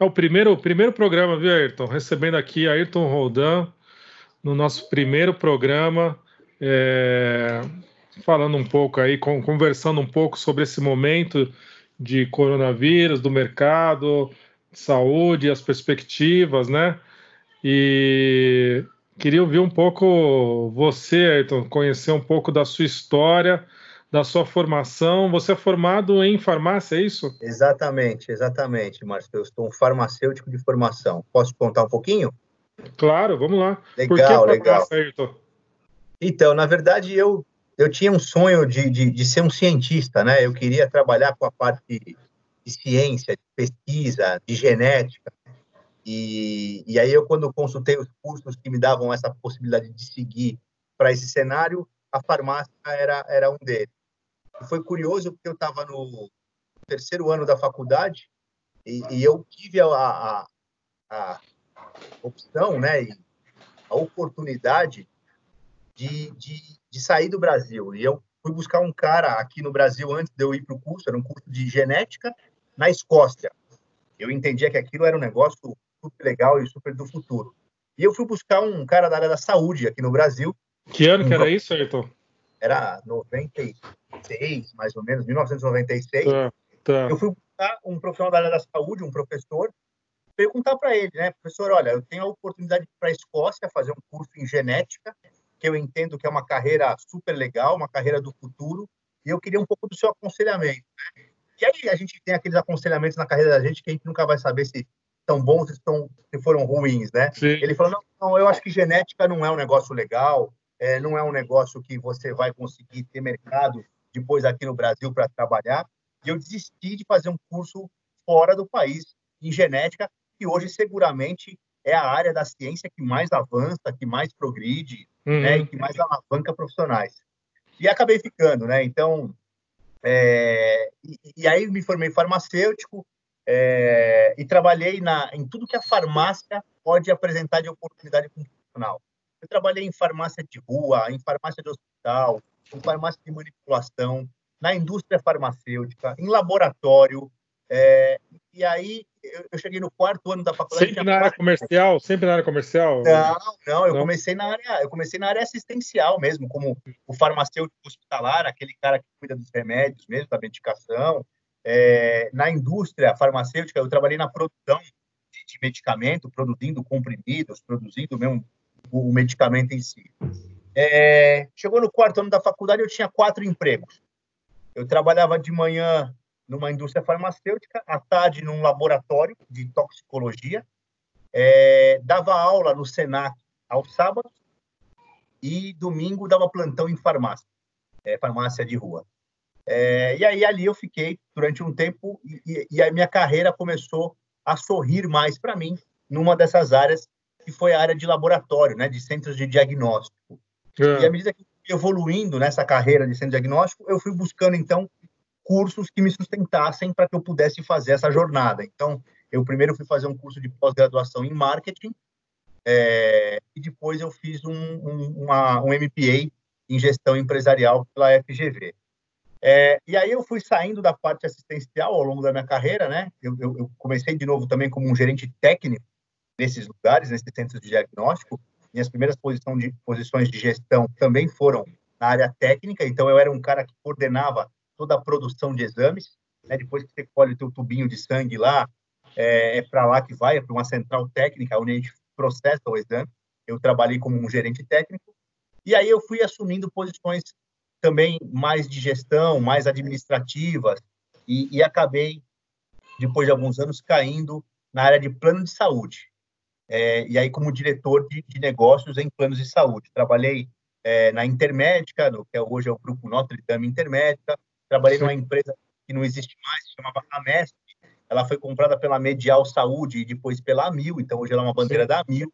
É o primeiro, primeiro programa, viu, Ayrton? Recebendo aqui Ayrton Roldan no nosso primeiro programa, é, falando um pouco aí, conversando um pouco sobre esse momento de coronavírus, do mercado, saúde, as perspectivas, né? E queria ouvir um pouco você, Ayrton, conhecer um pouco da sua história, da sua formação. Você é formado em farmácia, é isso? Exatamente, exatamente, Márcio. Eu sou um farmacêutico de formação. Posso contar um pouquinho? Claro, vamos lá. Legal, legal. Ayrton? Então, na verdade, eu, eu tinha um sonho de, de, de, ser um cientista, né? Eu queria trabalhar com a parte de, de ciência, de pesquisa, de genética. E, e aí eu, quando consultei os cursos que me davam essa possibilidade de seguir para esse cenário, a farmácia era, era um deles. Foi curioso porque eu estava no terceiro ano da faculdade e, e eu tive a, a, a, opção, né, e a oportunidade de, de, de sair do Brasil. E eu fui buscar um cara aqui no Brasil antes de eu ir para o curso, era um curso de genética na Escócia. Eu entendia que aquilo era um negócio super legal e super do futuro. E eu fui buscar um cara da área da saúde aqui no Brasil. Que ano um que era isso, Ayrton? Era 96, mais ou menos, 1996. Tá, tá. Eu fui buscar um profissional da área da saúde, um professor, perguntar para ele, né, professor, olha, eu tenho a oportunidade para a Escócia fazer um curso em genética, que eu entendo que é uma carreira super legal, uma carreira do futuro, e eu queria um pouco do seu aconselhamento. Né? E aí a gente tem aqueles aconselhamentos na carreira da gente que a gente nunca vai saber se são bons, se, estão, se foram ruins, né? Sim. Ele falou, não, não, eu acho que genética não é um negócio legal, é, não é um negócio que você vai conseguir ter mercado depois aqui no Brasil para trabalhar. E eu desisti de fazer um curso fora do país em genética, que hoje seguramente é a área da ciência que mais avança, que mais progride, uhum. né, e que mais alavanca profissionais. E acabei ficando, né? Então, é, e, e, aí me formei farmacêutico é, e trabalhei na, em tudo que a farmácia pode apresentar de oportunidade profissional. Eu trabalhei em farmácia de rua, em farmácia de hospital, em farmácia de manipulação, na indústria farmacêutica, em laboratório. É, e aí eu cheguei no quarto ano da faculdade. Sempre na área comercial? Sempre na área comercial? Não, não, eu não. comecei na área, eu comecei na área assistencial mesmo, como o farmacêutico hospitalar, aquele cara que cuida dos remédios mesmo, da medicação. É, na indústria farmacêutica, eu trabalhei na produção de, de medicamento, produzindo comprimidos, produzindo mesmo o medicamento em si. É, chegou no quarto ano da faculdade, eu tinha quatro empregos. Eu trabalhava de manhã numa indústria farmacêutica, à tarde num laboratório de toxicologia, é, dava aula no Senac aos sábados e domingo dava plantão em farmácia, é, farmácia de rua. É, e aí ali eu fiquei durante um tempo e, e a minha carreira começou a sorrir mais para mim numa dessas áreas que foi a área de laboratório, né, de centros de diagnóstico. É. E à medida que fui evoluindo nessa carreira de centro de diagnóstico, eu fui buscando, então, cursos que me sustentassem para que eu pudesse fazer essa jornada. Então, eu primeiro fui fazer um curso de pós-graduação em marketing, é, e depois eu fiz um, um, uma, um MPA em gestão empresarial pela FGV. É, e aí eu fui saindo da parte assistencial ao longo da minha carreira, né? Eu, eu, eu comecei de novo também como um gerente técnico nesses lugares, nesses centros de diagnóstico. Minhas primeiras de, posições de gestão também foram na área técnica, então eu era um cara que coordenava toda a produção de exames. Né? Depois que você colhe o teu tubinho de sangue lá, é, é para lá que vai, é para uma central técnica, onde a gente processa o exame. Eu trabalhei como um gerente técnico. E aí eu fui assumindo posições também mais de gestão, mais administrativas, e, e acabei, depois de alguns anos, caindo na área de plano de saúde é, e aí como diretor de, de, negócios em planos de saúde. Trabalhei é, na Intermédica, no, que hoje é o Grupo Notre Dame Intermédica, trabalhei Sim. numa empresa que não existe mais, se chamava Amesp, ela foi comprada pela Medial Saúde e depois pela Amil, então hoje ela é uma bandeira Sim. da Amil,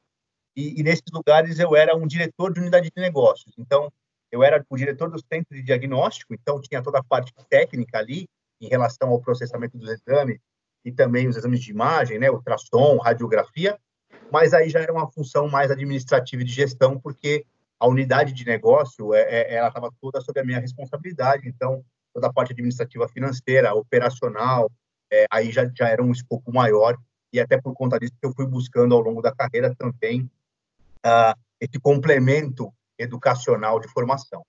e, e, nesses lugares eu era um diretor de unidade de negócios, então eu era o diretor do centro de diagnóstico, então tinha toda a parte técnica ali, em relação ao processamento dos exames, e também os exames de imagem, né, ultrassom, radiografia, mas aí já era uma função mais administrativa e de gestão, porque a unidade de negócio, é, é, ela estava toda sob a minha responsabilidade, então toda a parte administrativa financeira, operacional, é, aí já, já era um escopo maior, e até por conta disso que eu fui buscando ao longo da carreira também uh, esse complemento educacional de formação.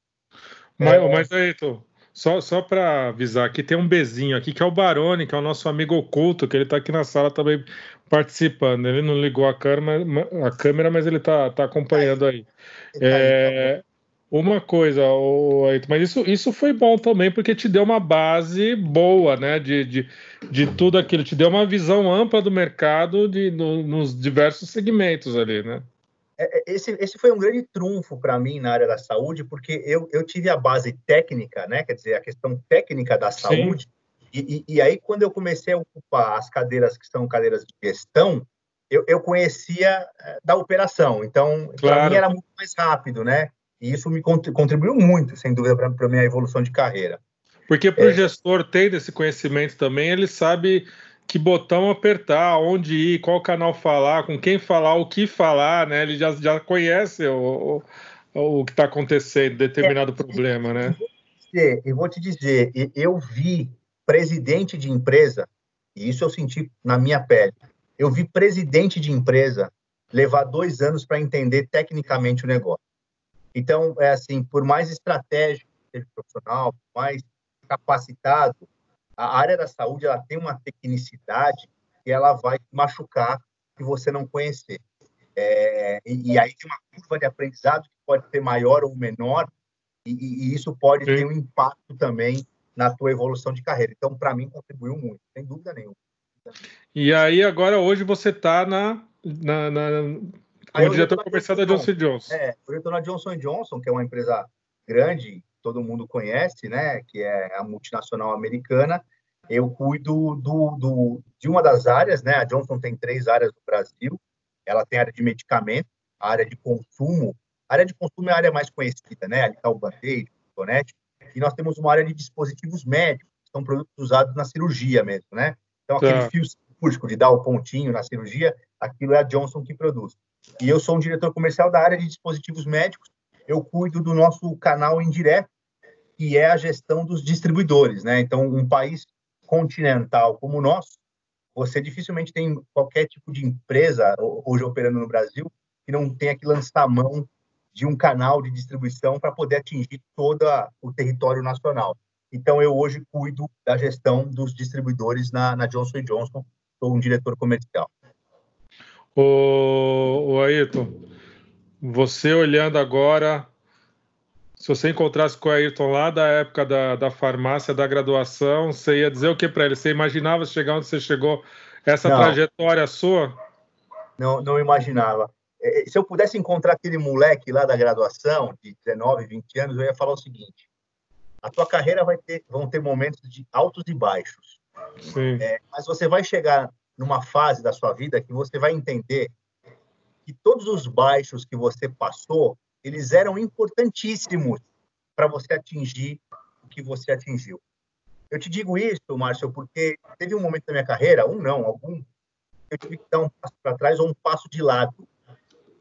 Mas, é, mas Ayrton, só, só para avisar aqui, tem um bezinho aqui que é o Barone, que é o nosso amigo oculto, que ele está aqui na sala também participando. Ele não ligou a câmera, a câmera mas ele está tá acompanhando aí. É, uma coisa, mas isso, isso foi bom também, porque te deu uma base boa, né? De, de, de tudo aquilo, te deu uma visão ampla do mercado de, no, nos diversos segmentos ali, né? É, é, esse, esse foi um grande trunfo para mim na área da saúde, porque eu, eu tive a base técnica, né? Quer dizer, a questão técnica da saúde. E, e, e, aí, quando eu comecei a ocupar as cadeiras que são cadeiras de gestão, eu, eu conhecia eh, da operação. Então, claro. para mim era muito mais rápido, né? E isso me contribuiu muito, sem dúvida, para a minha evolução de carreira. Porque para o é. gestor ter esse conhecimento também, ele sabe que botão apertar, onde ir, qual canal falar, com quem falar, o que falar, né? Ele já, já conhece o, o, o que está acontecendo, determinado é, problema, né? Eu vou te dizer, eu vi presidente de empresa, e isso eu senti na minha pele, eu vi presidente de empresa levar dois anos para entender tecnicamente o negócio. Então, é assim, por mais estratégico que seja profissional, por mais capacitado, a área da saúde ela tem uma tecnicidade que ela vai machucar se você não conhecer. É, e, e, aí tem uma curva de aprendizado que pode ser maior ou menor, e, e isso pode Sim. ter um impacto também na tua evolução de carreira. Então, para mim, contribuiu muito, sem dúvida nenhuma. E aí, agora, hoje, você está na, na, na como diretor comercial da Johnson Johnson. É, eu estou na Johnson Johnson, que é uma empresa grande, todo mundo conhece, né, que é a multinacional americana. Eu cuido do, do, de uma das áreas, né? A Johnson tem três áreas no Brasil. Ela tem a área de medicamento, a área de consumo. A área de consumo é a área mais conhecida, né? Ali está o Band-Aid, o. E nós temos uma área de dispositivos médicos, que são produtos usados na cirurgia mesmo, né? Então, aquele tá. fio cirúrgico de dar o pontinho na cirurgia, aquilo é a Johnson que produz. E eu sou um diretor comercial da área de dispositivos médicos. Eu cuido do nosso canal indireto, que é a gestão dos distribuidores, né? Então, um país continental como o nosso, você dificilmente tem qualquer tipo de empresa hoje operando no Brasil que não tenha que lançar mão de um canal de distribuição para poder atingir todo o território nacional. Então, eu hoje cuido da gestão dos distribuidores na, na Johnson Johnson, sou um diretor comercial. O, o Ayrton, você olhando agora se você encontrasse com o Ayrton lá da época da, da farmácia, da graduação, você ia dizer o que para ele? Você imaginava chegar onde você chegou, essa não. trajetória sua? Não, não imaginava. É, é, se eu pudesse encontrar aquele moleque lá da graduação, de 19, 20 anos, eu ia falar o seguinte: a tua carreira vai ter, vão ter momentos de altos e baixos. É, mas você vai chegar numa fase da sua vida que você vai entender que todos os baixos que você passou eles eram importantíssimos para você atingir o que você atingiu. Eu te digo isso, Márcio, porque teve um momento da minha carreira, um não, algum, eu tive que dar um passo para trás ou um passo de lado.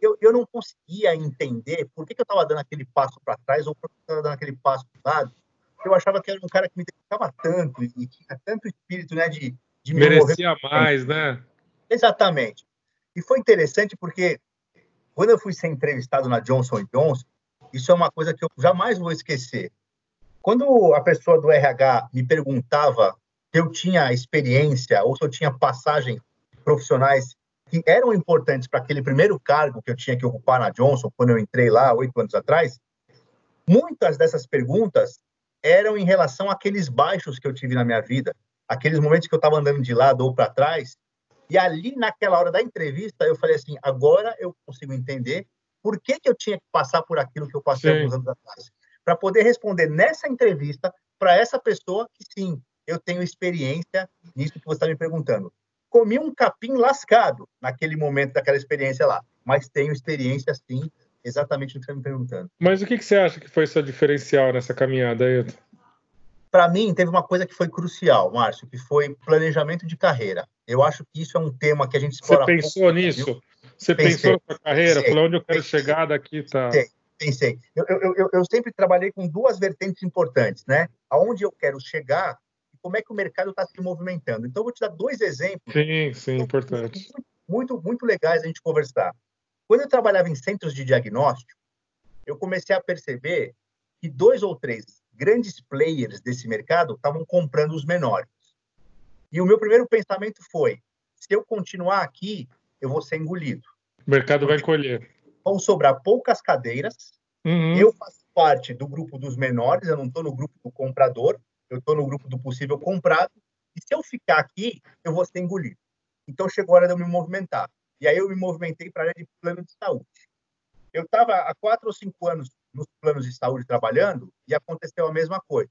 Eu, eu não conseguia entender por que, que eu estava dando aquele passo para trás ou por que eu estava dando aquele passo de lado. Eu achava que era um cara que me dedicava tanto e tinha tanto espírito né, de, de me Merecia mais, né? Exatamente. E foi interessante porque quando eu fui ser entrevistado na Johnson Johnson, isso é uma coisa que eu jamais vou esquecer. Quando a pessoa do RH me perguntava se eu tinha experiência ou se eu tinha passagens profissionais que eram importantes para aquele primeiro cargo que eu tinha que ocupar na Johnson, quando eu entrei lá oito anos atrás, muitas dessas perguntas eram em relação àqueles baixos que eu tive na minha vida, aqueles momentos que eu estava andando de lado ou para trás, e ali, naquela hora da entrevista, eu falei assim: agora eu consigo entender por que, que eu tinha que passar por aquilo que eu passei sim. alguns anos atrás. Para poder responder nessa entrevista para essa pessoa que, sim, eu tenho experiência nisso que você está me perguntando. Comi um capim lascado naquele momento daquela experiência lá, mas tenho experiência, sim, exatamente no que você está me perguntando. Mas o que, que você acha que foi seu diferencial nessa caminhada, Ailton? Para mim, teve uma coisa que foi crucial, Márcio, que foi planejamento de carreira. Eu acho que isso é um tema que a gente explora. Você pensou pouco, nisso? Viu? Você pensei, pensou na carreira? Para onde eu quero pensei, chegar daqui? Tá. Pensei. pensei. Eu, eu, eu, eu, sempre trabalhei com duas vertentes importantes, né? Aonde eu quero chegar e como é que o mercado está se movimentando. Então, eu vou te dar dois exemplos. Sim, sim, importante. Muito, muito, muito legais a gente conversar. Quando eu trabalhava em centros de diagnóstico, eu comecei a perceber que dois ou três grandes players desse mercado estavam comprando os menores. E o meu primeiro pensamento foi: se eu continuar aqui, eu vou ser engolido. O mercado vai colher. Vão sobrar poucas cadeiras. Uhum. Eu faço parte do grupo dos menores, eu não estou no grupo do comprador, eu estou no grupo do possível comprado. E se eu ficar aqui, eu vou ser engolido. Então chegou a hora de eu me movimentar. E aí eu me movimentei para a área de plano de saúde. Eu estava há quatro ou cinco anos nos planos de saúde trabalhando e aconteceu a mesma coisa.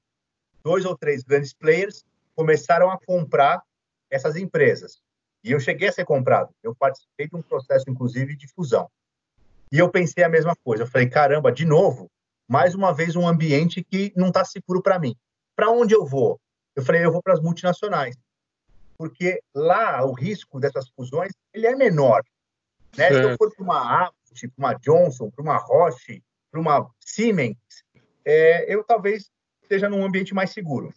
Dois ou três grandes players começaram a comprar essas empresas. E eu cheguei a ser comprado. Eu participei de um processo, inclusive, de fusão. E eu pensei a mesma coisa. Eu falei, caramba, de novo, mais uma vez um ambiente que não está seguro para mim. Para onde eu vou? Eu falei, eu vou para as multinacionais. Porque lá o risco dessas fusões ele é menor. Né? Se eu for para uma Abbott, para uma Johnson, para uma Roche, para uma Siemens, é, eu talvez esteja num ambiente mais seguro.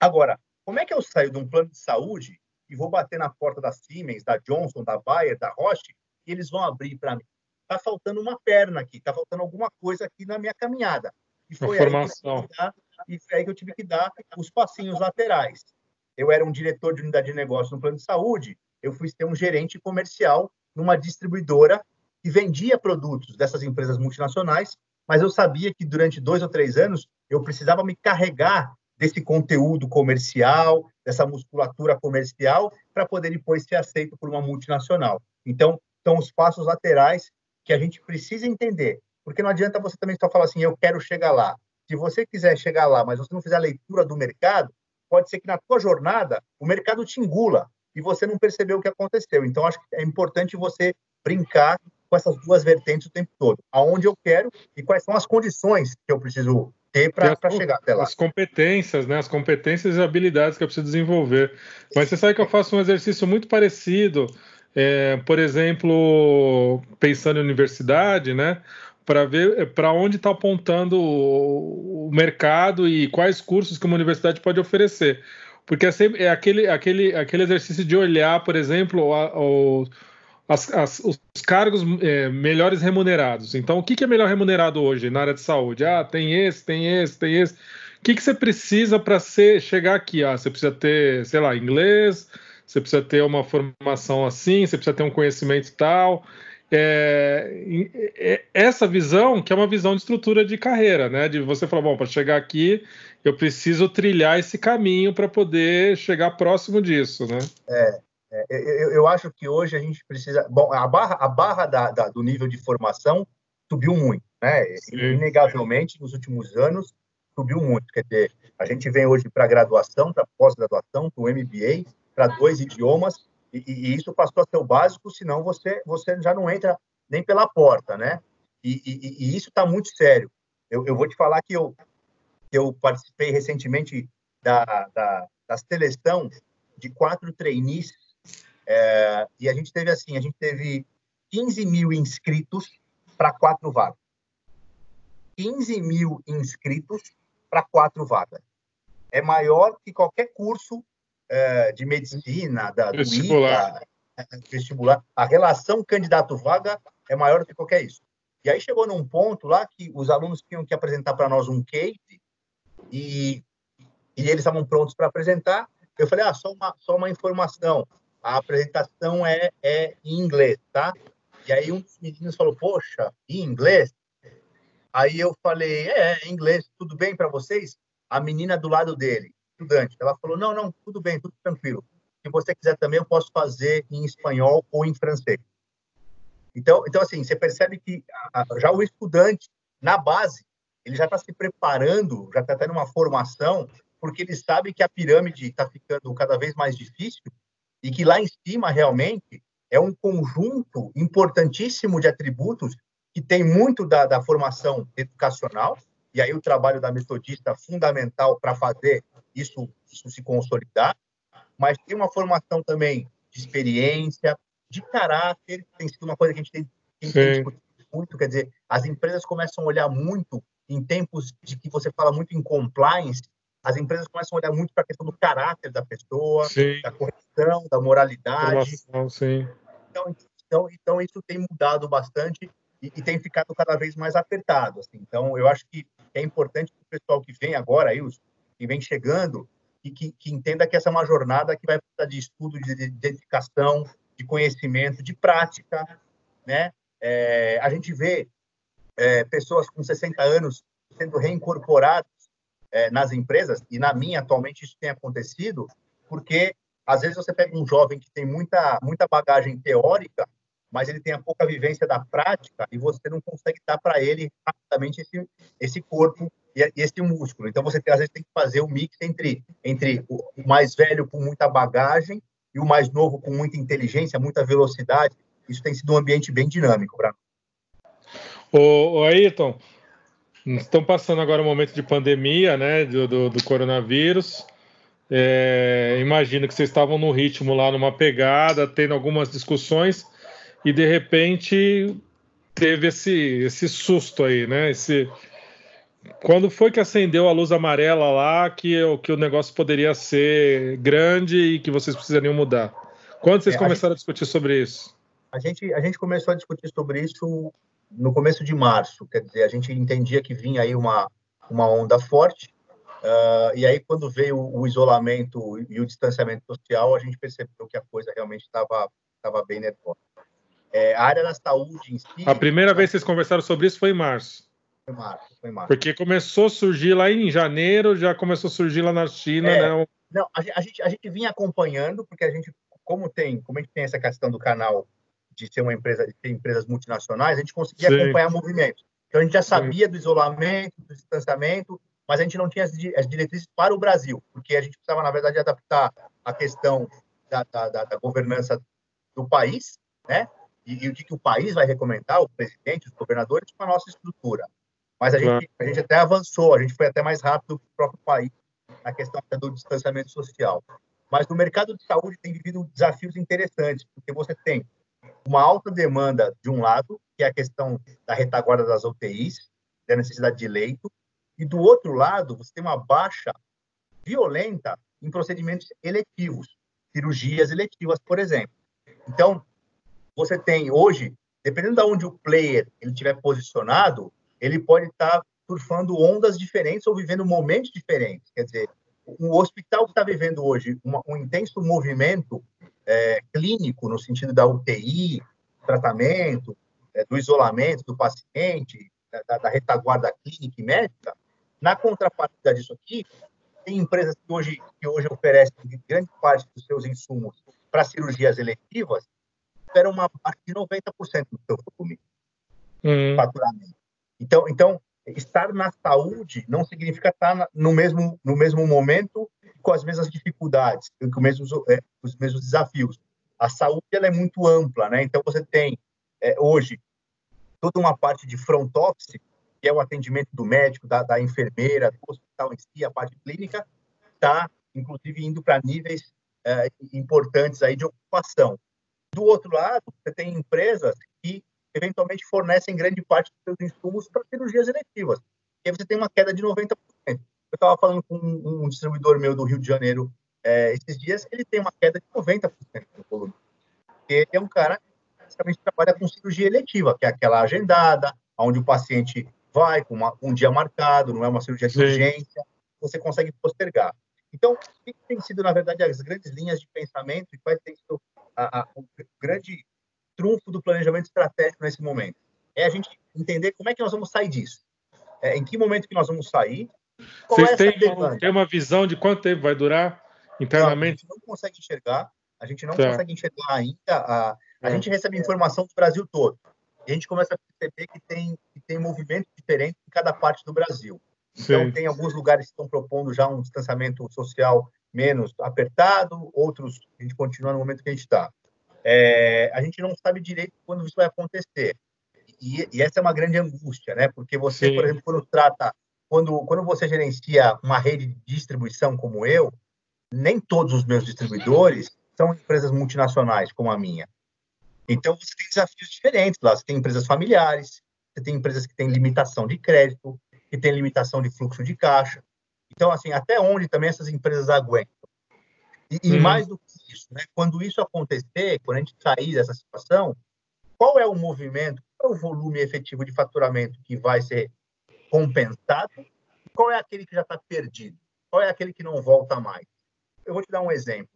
Agora, como é que eu saio de um plano de saúde e vou bater na porta da Siemens, da Johnson, da Bayer, da Roche, e eles vão abrir para mim? Está faltando uma perna aqui, está faltando alguma coisa aqui na minha caminhada. E foi, formação. Dar, e foi aí que eu tive que dar os passinhos laterais. Eu era um diretor de unidade de negócio no plano de saúde, eu fui ser um gerente comercial numa distribuidora que vendia produtos dessas empresas multinacionais mas eu sabia que durante dois ou três anos eu precisava me carregar desse conteúdo comercial, dessa musculatura comercial, para poder depois ser aceito por uma multinacional. Então, são os passos laterais que a gente precisa entender, porque não adianta você também só falar assim, eu quero chegar lá. Se você quiser chegar lá, mas você não fizer a leitura do mercado, pode ser que na tua jornada o mercado te engula e você não percebeu o que aconteceu. Então, acho que é importante você brincar com essas duas vertentes o tempo todo. Aonde eu quero e quais são as condições que eu preciso ter para chegar até lá. As competências, né? As competências e habilidades que eu preciso desenvolver. Mas você sabe que eu faço um exercício muito parecido, é, por exemplo, pensando em universidade, né? Para ver é, para onde está apontando o, o mercado e quais cursos que uma universidade pode oferecer. Porque é, sempre, é aquele, aquele, aquele exercício de olhar, por exemplo, o, as, as, os cargos é, melhores remunerados. Então, o que, que, é melhor remunerado hoje na área de saúde? Ah, tem esse, tem esse, tem esse. O que, que você precisa para chegar aqui? Ah, você precisa ter, sei lá, inglês, você precisa ter uma formação assim, você precisa ter um conhecimento tal. É, é, essa visão, que é uma visão de estrutura de carreira, né? De você falar, bom, para chegar aqui, eu preciso trilhar esse caminho para poder chegar próximo disso, né? É, é, eu, eu, acho que hoje a gente precisa. Bom, a barra, a barra da, da, do nível de formação subiu muito, né? Sim. Inegavelmente, nos últimos anos, subiu muito. Quer dizer, a gente vem hoje para graduação, para pós-graduação, para o MBA, para dois idiomas, e, e, isso passou a ser o básico, senão você, você já não entra nem pela porta, né? E, e, e isso está muito sério. Eu, eu, vou te falar que eu, eu participei recentemente da, da, da seleção de quatro trainees é, e a gente teve assim, a gente teve 15 mil inscritos para quatro vagas. 15 mil inscritos para quatro vagas. É maior que qualquer curso é, de medicina, da, vestibular. ITA, é, vestibular. A relação candidato-vaga é maior do que qualquer isso. E aí chegou num ponto lá que os alunos tinham que apresentar para nós um case e, e eles estavam prontos para apresentar. Eu falei, ah, só uma, só uma informação a apresentação é, é em inglês, tá? E aí um dos meninos falou, poxa, em inglês? Aí eu falei, é, em inglês, tudo bem para vocês? A menina do lado dele, estudante, ela falou, não, não, tudo bem, tudo tranquilo. Se você quiser também, eu posso fazer em espanhol ou em francês. Então, então assim, você percebe que já o estudante, na base, ele já está se preparando, já está tendo uma formação, porque ele sabe que a pirâmide está ficando cada vez mais difícil e que lá em cima realmente é um conjunto importantíssimo de atributos que tem muito da, da formação educacional, e aí o trabalho da metodista é fundamental para fazer isso, isso se consolidar, mas tem uma formação também de experiência, de caráter, tem sido uma coisa que a gente tem, tem, tem discutido muito, quer dizer, as empresas começam a olhar muito em tempos de que você fala muito em compliance, as empresas começam a olhar muito para a questão do caráter da pessoa, sim. da correção, da moralidade. sim. Então, então, então, isso tem mudado bastante e, e, tem ficado cada vez mais apertado. Assim. Então, eu acho que é importante que o pessoal que vem agora, aí, os, que vem chegando, e que, que, entenda que essa é uma jornada que vai precisar de estudo, de, de dedicação, de conhecimento, de prática, né? É, a gente vê é, pessoas com 60 anos sendo reincorporadas é, nas empresas, e na minha atualmente isso tem acontecido, porque às vezes você pega um jovem que tem muita, muita bagagem teórica, mas ele tem a pouca vivência da prática e você não consegue dar para ele rapidamente esse, esse corpo e esse músculo. Então você às vezes tem que fazer o um mix entre, entre o mais velho com muita bagagem e o mais novo com muita inteligência, muita velocidade. Isso tem sido um ambiente bem dinâmico para ô Ayrton, estão passando agora um momento de pandemia, né, do, do, do coronavírus. É, imagino que vocês estavam no ritmo lá, numa pegada, tendo algumas discussões, e de repente teve esse, esse susto aí, né? Esse, quando foi que acendeu a luz amarela lá que, que o negócio poderia ser grande e que vocês precisariam mudar? Quando vocês é, começaram a, gente, a, discutir sobre isso? A gente, a gente começou a discutir sobre isso no começo de março, quer dizer, a gente entendia que vinha aí uma, uma onda forte, uh, e aí quando veio o, isolamento e o distanciamento social, a gente percebeu que a coisa realmente estava bem nervosa. É, a área da saúde em si... A primeira vez que vocês conversaram sobre isso foi em março. Foi março, foi março. Porque começou a surgir lá em janeiro, já começou a surgir lá na China, é, né? Não, a, a, gente, a gente vinha acompanhando, porque a gente, como tem, como a gente tem essa questão do canal de ser uma empresa, de ter empresas multinacionais, a gente conseguia Sim. acompanhar movimentos. Então a gente já sabia Sim. do isolamento, do distanciamento, mas a gente não tinha as, diretrizes para o Brasil, porque a gente precisava, na verdade, adaptar a questão da, da, da, da governança do país, né? E, e, o que, o país vai recomendar, o presidente, os governadores, com a nossa estrutura. Mas a, gente, a gente até avançou, a gente foi até mais rápido que o próprio país na questão do distanciamento social. Mas no mercado de saúde tem vivido desafios interessantes, porque você tem uma alta demanda de um lado, que é a questão da retaguarda das UTIs, da necessidade de leito, e do outro lado, você tem uma baixa violenta em procedimentos eletivos, cirurgias eletivas, por exemplo. Então, você tem hoje, dependendo de onde o player ele estiver posicionado, ele pode estar surfando ondas diferentes ou vivendo momentos diferentes. Quer dizer, o hospital que está vivendo hoje uma, um intenso movimento é, clínico, no sentido da UTI, tratamento, é, do isolamento do paciente, da, da, retaguarda clínica e médica, na contrapartida disso aqui, tem empresas que hoje, que hoje oferecem grande parte dos seus insumos para cirurgias eletivas, esperam uma parte de 90% do seu volume uhum. faturamento. Então, então, estar na saúde não significa estar no mesmo, no mesmo momento com as mesmas dificuldades, com os mesmos, é, os mesmos desafios. A saúde ela é muito ampla, né? Então você tem é, hoje toda uma parte de front office, que é o atendimento do médico, da, da enfermeira, do hospital em si, a parte clínica, está inclusive indo para níveis é, importantes aí de ocupação. Do outro lado, você tem empresas que eventualmente fornecem grande parte dos seus insumos para cirurgias eletivas. E aí você tem uma queda de 90%. Eu estava falando com um distribuidor meu do Rio de Janeiro é, esses dias, ele tem uma queda de 90% no volume. Ele é um cara que basicamente trabalha com cirurgia eletiva, que é aquela agendada, onde o paciente vai com uma, um dia marcado, não é uma cirurgia de Sim. urgência, você consegue postergar. Então, o que tem sido, na verdade, as grandes linhas de pensamento e quais tem sido a, a, o grande trunfo do planejamento estratégico nesse momento? É a gente entender como é que nós vamos sair disso. É, em que momento que nós vamos sair Vocês têm, têm, uma visão de quanto tempo vai durar internamente? Não, a gente não consegue enxergar, a gente não tá. consegue enxergar ainda. A, a é. gente recebe informação do Brasil todo. E a gente começa a perceber que tem, que tem movimentos diferentes em cada parte do Brasil. Então, Sim. tem alguns lugares que estão propondo já um distanciamento social menos apertado, outros a gente continua no momento que a gente está. É, a gente não sabe direito quando isso vai acontecer. E, e, essa é uma grande angústia, né? Porque você, Sim. por exemplo, quando trata quando, quando você gerencia uma rede de distribuição como eu, nem todos os meus distribuidores são empresas multinacionais como a minha. Então, você tem desafios diferentes lá. Você tem empresas familiares, você tem empresas que têm limitação de crédito, que têm limitação de fluxo de caixa. Então, assim, até onde também essas empresas aguentam? E, e uhum. mais do que isso, né? quando isso acontecer, quando a gente sair dessa situação, qual é o movimento, qual é o volume efetivo de faturamento que vai ser compensado? Qual é aquele que já está perdido? Qual é aquele que não volta mais? Eu vou te dar um exemplo.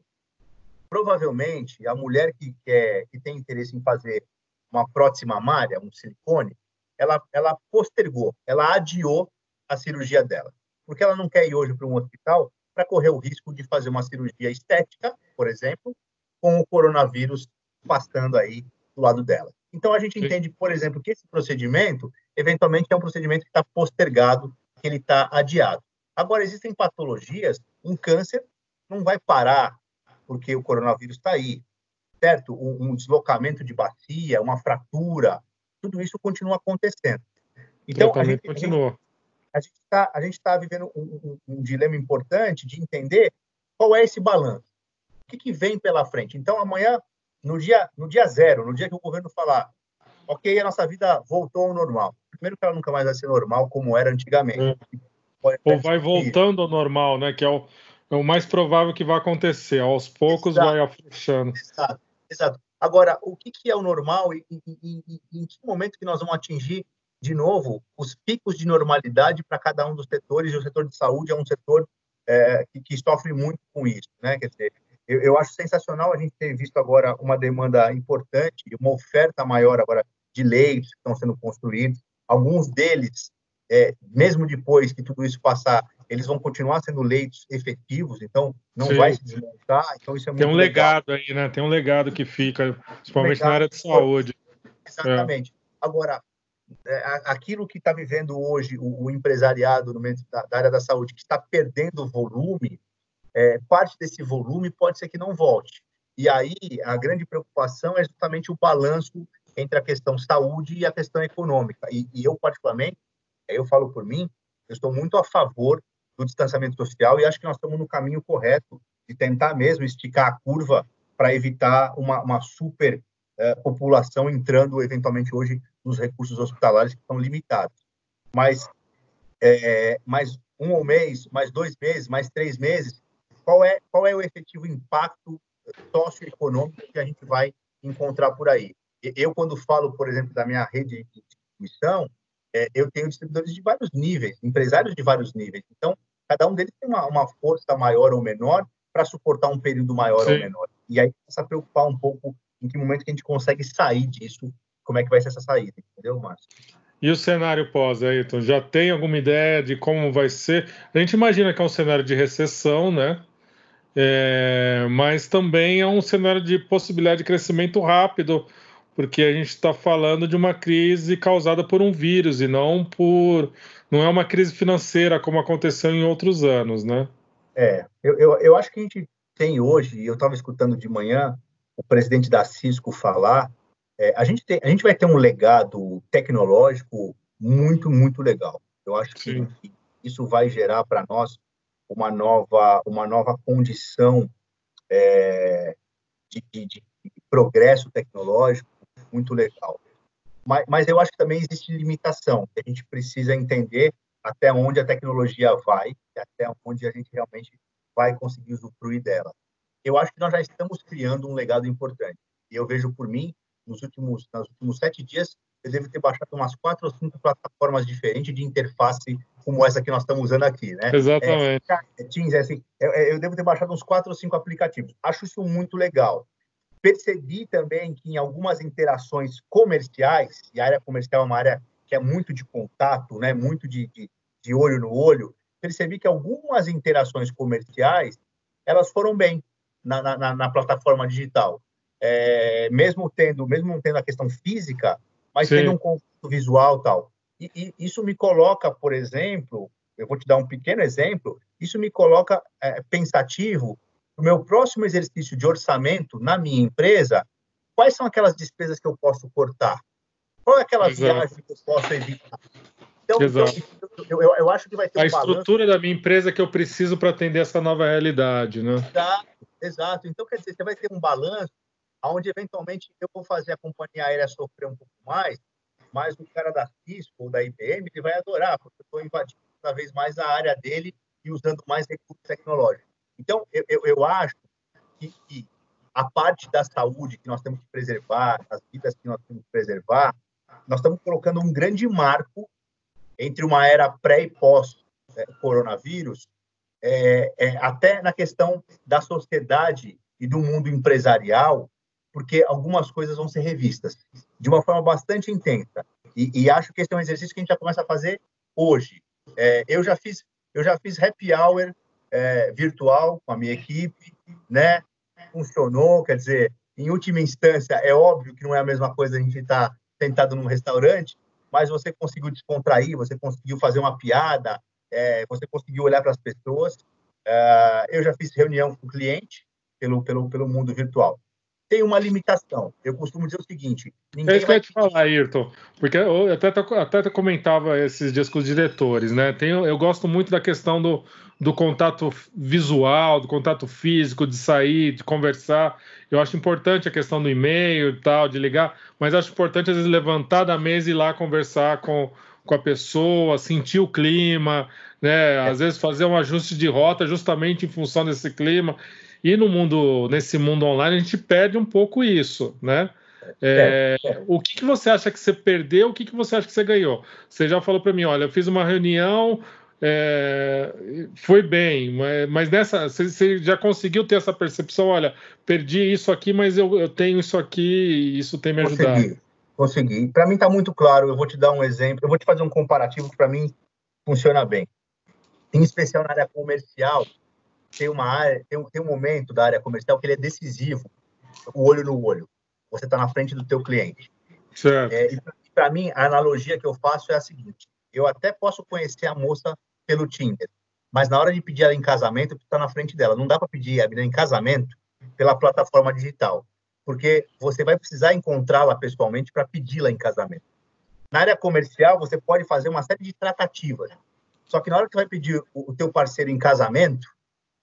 Provavelmente, a mulher que, quer, que tem interesse em fazer uma prótese mamária, um silicone, ela, ela postergou, ela adiou a cirurgia dela. Porque ela não quer ir hoje para um hospital para correr o risco de fazer uma cirurgia estética, por exemplo, com o coronavírus passando aí do lado dela. Então, a gente entende, por exemplo, que esse procedimento, eventualmente, é um procedimento que está postergado, que ele está adiado. Agora, existem patologias, um câncer não vai parar porque o coronavírus está aí, certo? Um, um, deslocamento de bacia, uma fratura, tudo isso continua acontecendo. Então, a gente, continua. a gente está tá vivendo um, um, um, dilema importante de entender qual é esse balanço, o que, que vem pela frente. Então, amanhã, no dia, no dia zero, no dia que o governo falar, ok, a nossa vida voltou ao normal. Primeiro que ela nunca mais vai ser normal como era antigamente. É. Ou vai voltando ao normal, né? Que é o, é o mais provável que vai acontecer. Aos poucos exato, vai afrouxando. Exato, exato. Agora, o que, que é o normal e, e, e, e, em que momento que nós vamos atingir de novo os picos de normalidade para cada um dos setores? E o setor de saúde é um setor é, que, que, sofre muito com isso, né? Quer dizer, eu, eu acho sensacional a gente ter visto agora uma demanda importante, uma oferta maior agora de leitos que estão sendo construídos. Alguns deles é, mesmo depois que tudo isso passar, eles vão continuar sendo leitos efetivos, então não Sim. vai se desmontar. Então isso é Tem um legado legal. aí, né? Tem um legado que fica, principalmente um na área de saúde. Exatamente. É. Agora, aquilo que está vivendo hoje o, o empresariado no meio da, da, área da saúde, que está perdendo volume, é, parte desse volume pode ser que não volte. E aí a grande preocupação é justamente o balanço entre a questão saúde e a questão econômica. E, e eu, particularmente, eu falo por mim, eu estou muito a favor do distanciamento social e acho que nós estamos no caminho correto de tentar mesmo esticar a curva para evitar uma, uma super eh, população entrando eventualmente hoje nos recursos hospitalares que estão limitados. Mas é, mais um mês, mais dois meses, mais três meses, qual é qual é o efetivo impacto socioeconômico que a gente vai encontrar por aí? Eu quando falo, por exemplo, da minha rede de distribuição, é, eu tenho distribuidores de vários níveis, empresários de vários níveis. Então, cada um deles tem uma, uma força maior ou menor para suportar um período maior Sim. ou menor. E aí começa a preocupar um pouco em que momento que a gente consegue sair disso, como é que vai ser essa saída, entendeu, Márcio? E o cenário pós, Ayrton? Já tem alguma ideia de como vai ser? A gente imagina que é um cenário de recessão, né? É, mas também é um cenário de possibilidade de crescimento rápido porque a gente está falando de uma crise causada por um vírus e não por. não é uma crise financeira como aconteceu em outros anos, né? É, eu, eu, eu acho que a gente tem hoje, eu estava escutando de manhã o presidente da Cisco falar, é, a, gente tem, a gente vai ter um legado tecnológico muito, muito legal. Eu acho que Sim. isso vai gerar para nós uma nova, uma nova condição é, de, de, de progresso tecnológico muito legal. Mas, mas eu acho que também existe limitação, que a gente precisa entender até onde a tecnologia vai, até onde a gente realmente vai conseguir usufruir dela. Eu acho que nós já estamos criando um legado importante. E eu vejo por mim, nos últimos, nos últimos sete dias, eu devo ter baixado umas quatro ou cinco plataformas diferentes de interface como essa que nós estamos usando aqui, né? Exatamente. É, Teams, é assim, eu, eu devo ter baixado uns quatro ou cinco aplicativos. Acho isso muito legal. Percebi também que em algumas interações comerciais, e a área comercial é uma área que é muito de contato, né, muito de, de, de olho no olho, percebi que algumas interações comerciais elas foram bem na, na, na plataforma digital, é, mesmo tendo mesmo tendo a questão física, mas Sim. tendo um contato visual tal. E, e, isso me coloca, por exemplo, eu vou te dar um pequeno exemplo, isso me coloca é, pensativo o meu próximo exercício de orçamento na minha empresa, quais são aquelas despesas que eu posso cortar? Qual é aquela Exato. viagem que eu posso evitar? Então, eu, eu, eu, acho que vai ter a um estrutura da minha empresa que eu preciso para atender essa nova realidade, né? Exato, exato. Então, quer dizer, você vai ter um balanço onde, eventualmente, eu vou fazer a companhia aérea sofrer um pouco mais, mas o cara da Cisco ou da IBM, ele vai adorar, porque eu estou invadindo cada vez mais a área dele e usando mais recursos tecnológicos. Então, eu, eu, eu acho que, que, a parte da saúde que nós temos que preservar, as vidas que nós temos que preservar, nós estamos colocando um grande marco entre uma era pré e pós-coronavírus, é, é, até na questão da sociedade e do mundo empresarial, porque algumas coisas vão ser revistas de uma forma bastante intensa. E, e acho que esse é um exercício que a gente já começa a fazer hoje. É, eu já fiz eu já fiz happy hour é, virtual com a minha equipe, né? Funcionou, quer dizer, em última instância, é óbvio que não é a mesma coisa a gente estar tá sentado num restaurante, mas você conseguiu descontrair, você conseguiu fazer uma piada, é, você conseguiu olhar para as pessoas. É, eu já fiz reunião com cliente pelo, pelo, pelo mundo virtual tem uma limitação. Eu costumo dizer o seguinte: é isso que eu ia te falar, Ayrton, porque eu até, até comentava esses dias com os diretores, né? Tem, eu gosto muito da questão do, do contato visual, do contato físico, de sair, de conversar. Eu acho importante a questão do e-mail e tal, de ligar, mas acho importante às vezes levantar da mesa e ir lá conversar com, com a pessoa, sentir o clima, né? Às vezes fazer um ajuste de rota justamente em função desse clima. E no mundo, nesse mundo online, a gente perde um pouco isso, né? É, é, é. O que, que, você acha que você perdeu? O que, que você acha que você ganhou? Você já falou para mim, olha, eu fiz uma reunião, é, foi bem, mas, nessa você, já conseguiu ter essa percepção, olha, perdi isso aqui, mas eu, eu tenho isso aqui e isso tem me ajudado. Consegui, consegui. Para mim está muito claro. Eu vou te dar um exemplo, eu vou te fazer um comparativo que para mim funciona bem. Em especial na área comercial, tem uma área, tem um, tem um momento da área comercial que ele é decisivo, o olho no olho. Você está na frente do teu cliente. Certo. É, e para mim, a analogia que eu faço é a seguinte: eu até posso conhecer a moça pelo Tinder, mas na hora de pedir ela em casamento, estar na frente dela. Não dá para pedir a menina em casamento pela plataforma digital, porque você vai precisar encontrá-la pessoalmente para pedi-la em casamento. Na área comercial, você pode fazer uma série de tratativas. Só que na hora que você vai pedir o, o teu parceiro em casamento,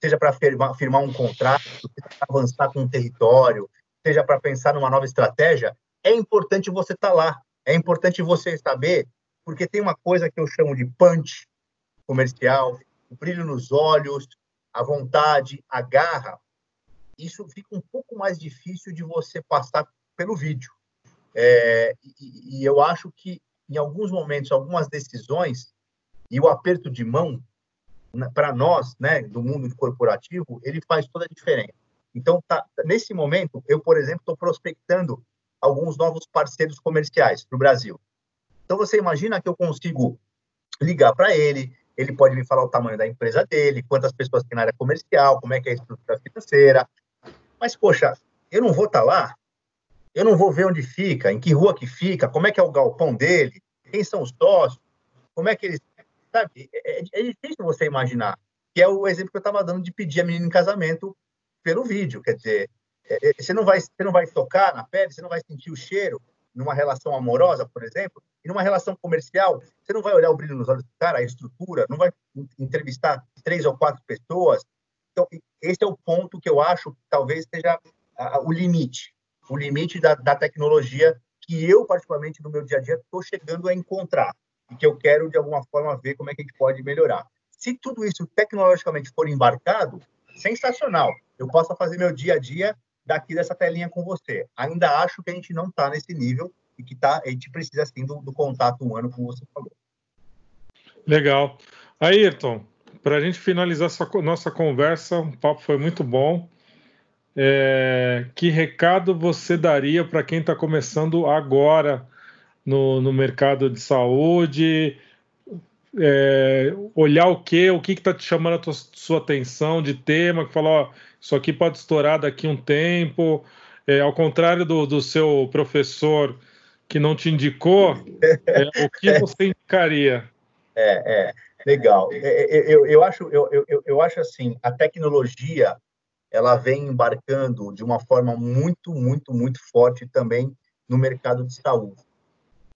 seja para firmar, firmar, um contrato, seja para avançar com um território, seja para pensar numa nova estratégia, é importante você estar tá lá. É importante você saber, porque tem uma coisa que eu chamo de punch comercial, o brilho nos olhos, a vontade, a garra. Isso fica um pouco mais difícil de você passar pelo vídeo. É, e, e eu acho que, em alguns momentos, algumas decisões e o aperto de mão para nós, né, do mundo corporativo, ele faz toda a diferença. Então, tá, nesse momento, eu, por exemplo, estou prospectando alguns novos parceiros comerciais para o Brasil. Então, você imagina que eu consigo ligar para ele, ele pode me falar o tamanho da empresa dele, quantas pessoas tem na área comercial, como é que é a estrutura financeira. Mas, poxa, eu não vou estar tá lá, eu não vou ver onde fica, em que rua que fica, como é que é o galpão dele, quem são os sócios, como é que eles Sabe? É, é, é difícil você imaginar. Que é o exemplo que eu estava dando de pedir a menina em casamento pelo vídeo. Quer dizer, é, é, você não vai, você não vai tocar na pele, você não vai sentir o cheiro numa relação amorosa, por exemplo, e numa relação comercial, você não vai olhar o brilho nos olhos do cara, a estrutura, não vai entrevistar três ou quatro pessoas. Então, esse é o ponto que eu acho que talvez seja o limite, o limite da, da tecnologia que eu, particularmente, no meu dia a dia, estou chegando a encontrar e que eu quero, de alguma forma, ver como é que a gente pode melhorar. Se tudo isso tecnologicamente for embarcado, sensacional. Eu posso fazer meu dia a dia daqui dessa telinha com você. Ainda acho que a gente não está nesse nível e que tá, a gente precisa, sim, do, do contato humano, como você falou. Legal. Ayrton, para a gente finalizar nossa conversa, o papo foi muito bom. É, que recado você daria para quem está começando agora no, no mercado de saúde? É, olhar o que, o que está te chamando a tua, sua atenção de tema, que fala, ó, isso aqui pode estourar daqui um tempo, é, ao contrário do, do seu professor que não te indicou, é, o que você indicaria? É, é legal. É, é, eu, eu, acho, eu, eu, eu acho assim, a tecnologia ela vem embarcando de uma forma muito, muito, muito forte também no mercado de saúde.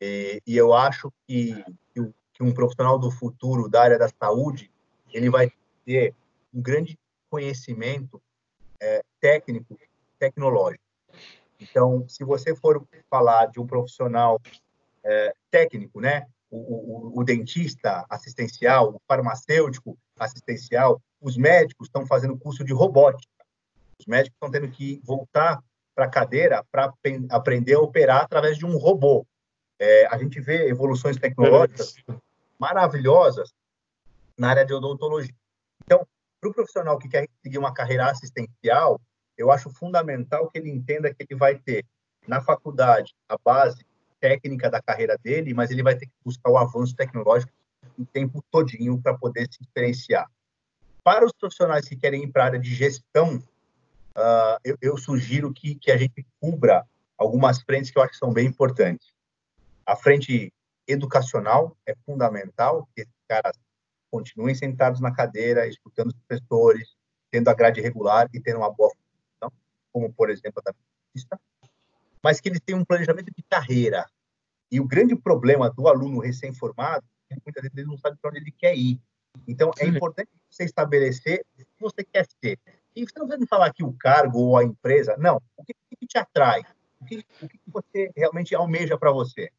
E, e eu acho que, que, um profissional do futuro da área da saúde ele vai ter um grande conhecimento é, técnico, tecnológico. Então, se você for falar de um profissional é, técnico, né, o, o, o, dentista assistencial, o farmacêutico assistencial, os médicos estão fazendo curso de robótica. Os médicos estão tendo que voltar para a cadeira para aprender a operar através de um robô. É, a gente vê evoluções tecnológicas maravilhosas na área de odontologia. Então, para o profissional que quer seguir uma carreira assistencial, eu acho fundamental que ele entenda que ele vai ter na faculdade a base técnica da carreira dele, mas ele vai ter que buscar o avanço tecnológico o tempo todinho para poder se diferenciar. Para os profissionais que querem ir para a área de gestão, uh, eu, eu, sugiro que, que a gente cubra algumas frentes que eu acho que são bem importantes. A frente educacional é fundamental, que esses caras continuem sentados na cadeira, escutando os professores, tendo a grade regular e tendo uma boa formação, como, por exemplo, a da pista, mas que eles tenham um planejamento de carreira. E o grande problema do aluno recém-formado é que muitas vezes ele não sabe para onde ele quer ir. Então, é importante você estabelecer o que você quer ser. E você não precisa me falar aqui o cargo ou a empresa, não. O que, que te atrai? O que, o que você realmente almeja para você?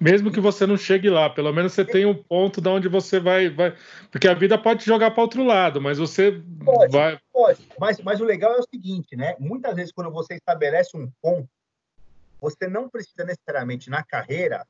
Mesmo que você não chegue lá, pelo menos você tem um ponto de onde você vai, vai. Porque a vida pode te jogar para outro lado, mas você pode, vai. Pode, mas, mas o legal é o seguinte, né? Muitas vezes, quando você estabelece um ponto, você não precisa necessariamente na carreira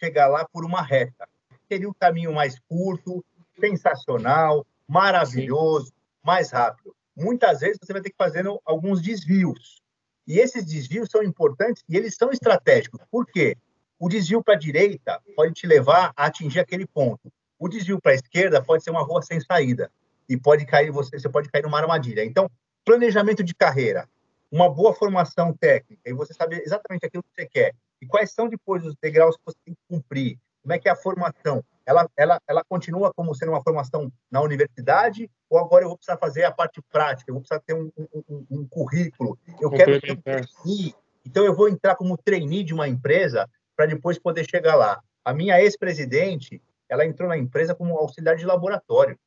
chegar lá por uma reta. Seria o caminho mais curto, sensacional, maravilhoso, Sim. mais rápido. Muitas vezes você vai ter que fazer alguns desvios. E esses desvios são importantes e eles são estratégicos. Por quê? O desvio para a direita pode te levar a atingir aquele ponto. O desvio para a esquerda pode ser uma rua sem saída e pode cair você, você pode cair numa armadilha. Então, planejamento de carreira, uma boa formação técnica e você saber exatamente aquilo que você quer e quais são depois os degraus que você tem que cumprir. Como é que é a formação? Ela, ela, ela continua como sendo uma formação na universidade ou agora eu vou precisar fazer a parte prática? Eu vou precisar ter um, um, um currículo? Eu quero ter um trainee. Então eu vou entrar como trainee de uma empresa para depois poder chegar lá. A minha ex-presidente, ela entrou na empresa como auxiliar de laboratório.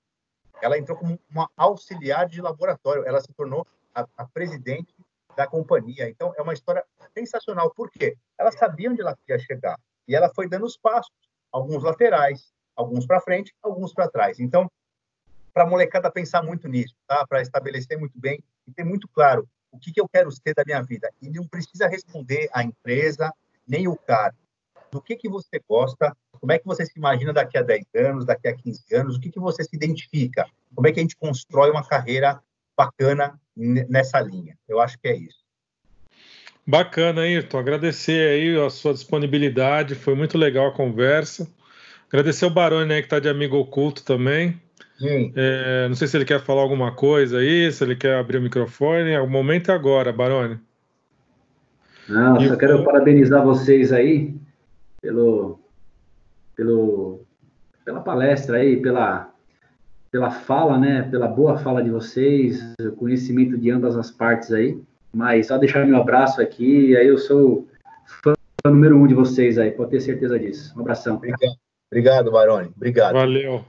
Ela entrou como uma auxiliar de laboratório. Ela se tornou a, a presidente da companhia. Então, é uma história sensacional. Por quê? Ela sabia onde ela queria chegar. E ela foi dando os passos, alguns laterais, alguns para frente, alguns para trás. Então, para a molecada pensar muito nisso, tá? para estabelecer muito bem e ter muito claro o que, que eu quero ser da minha vida. E não precisa responder a empresa, nem o cara. Do que, que você gosta, como é que você se imagina daqui a 10 anos, daqui a 15 anos, o que, que você se identifica, como é que a gente constrói uma carreira bacana nessa linha. Eu acho que é isso. Bacana, Ayrton. Agradecer aí a sua disponibilidade, foi muito legal a conversa. Agradecer o Baroni aí que está de amigo oculto também. É, não sei se ele quer falar alguma coisa aí, se ele quer abrir o microfone. O momento é agora, Baroni. Não, só quero parabenizar vocês aí pelo, pelo, pela palestra aí, pela, pela fala, né? Pela boa fala de vocês, conhecimento de ambas as partes aí. Mas só deixar meu abraço aqui, aí eu sou fã número um de vocês aí, pode ter certeza disso. Um abração. Obrigado, obrigado Baroni. Obrigado. Valeu.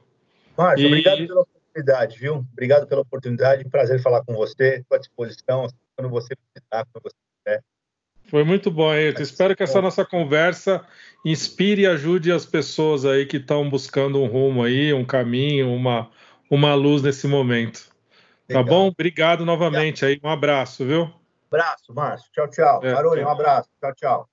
Márcio, e... obrigado pela oportunidade, viu? Obrigado pela oportunidade. Prazer falar com você. Estou à disposição quando você precisar, quando você quiser. Foi muito bom, Ayrton. Espero que essa nossa conversa inspire e ajude as pessoas aí que estão buscando um rumo aí, um caminho, uma, uma luz nesse momento. Tá Legal. Tá bom? Obrigado novamente aí. Um abraço, viu? Abraço, Márcio. Tchau, tchau. É, Barulho, um abraço. Tchau, tchau.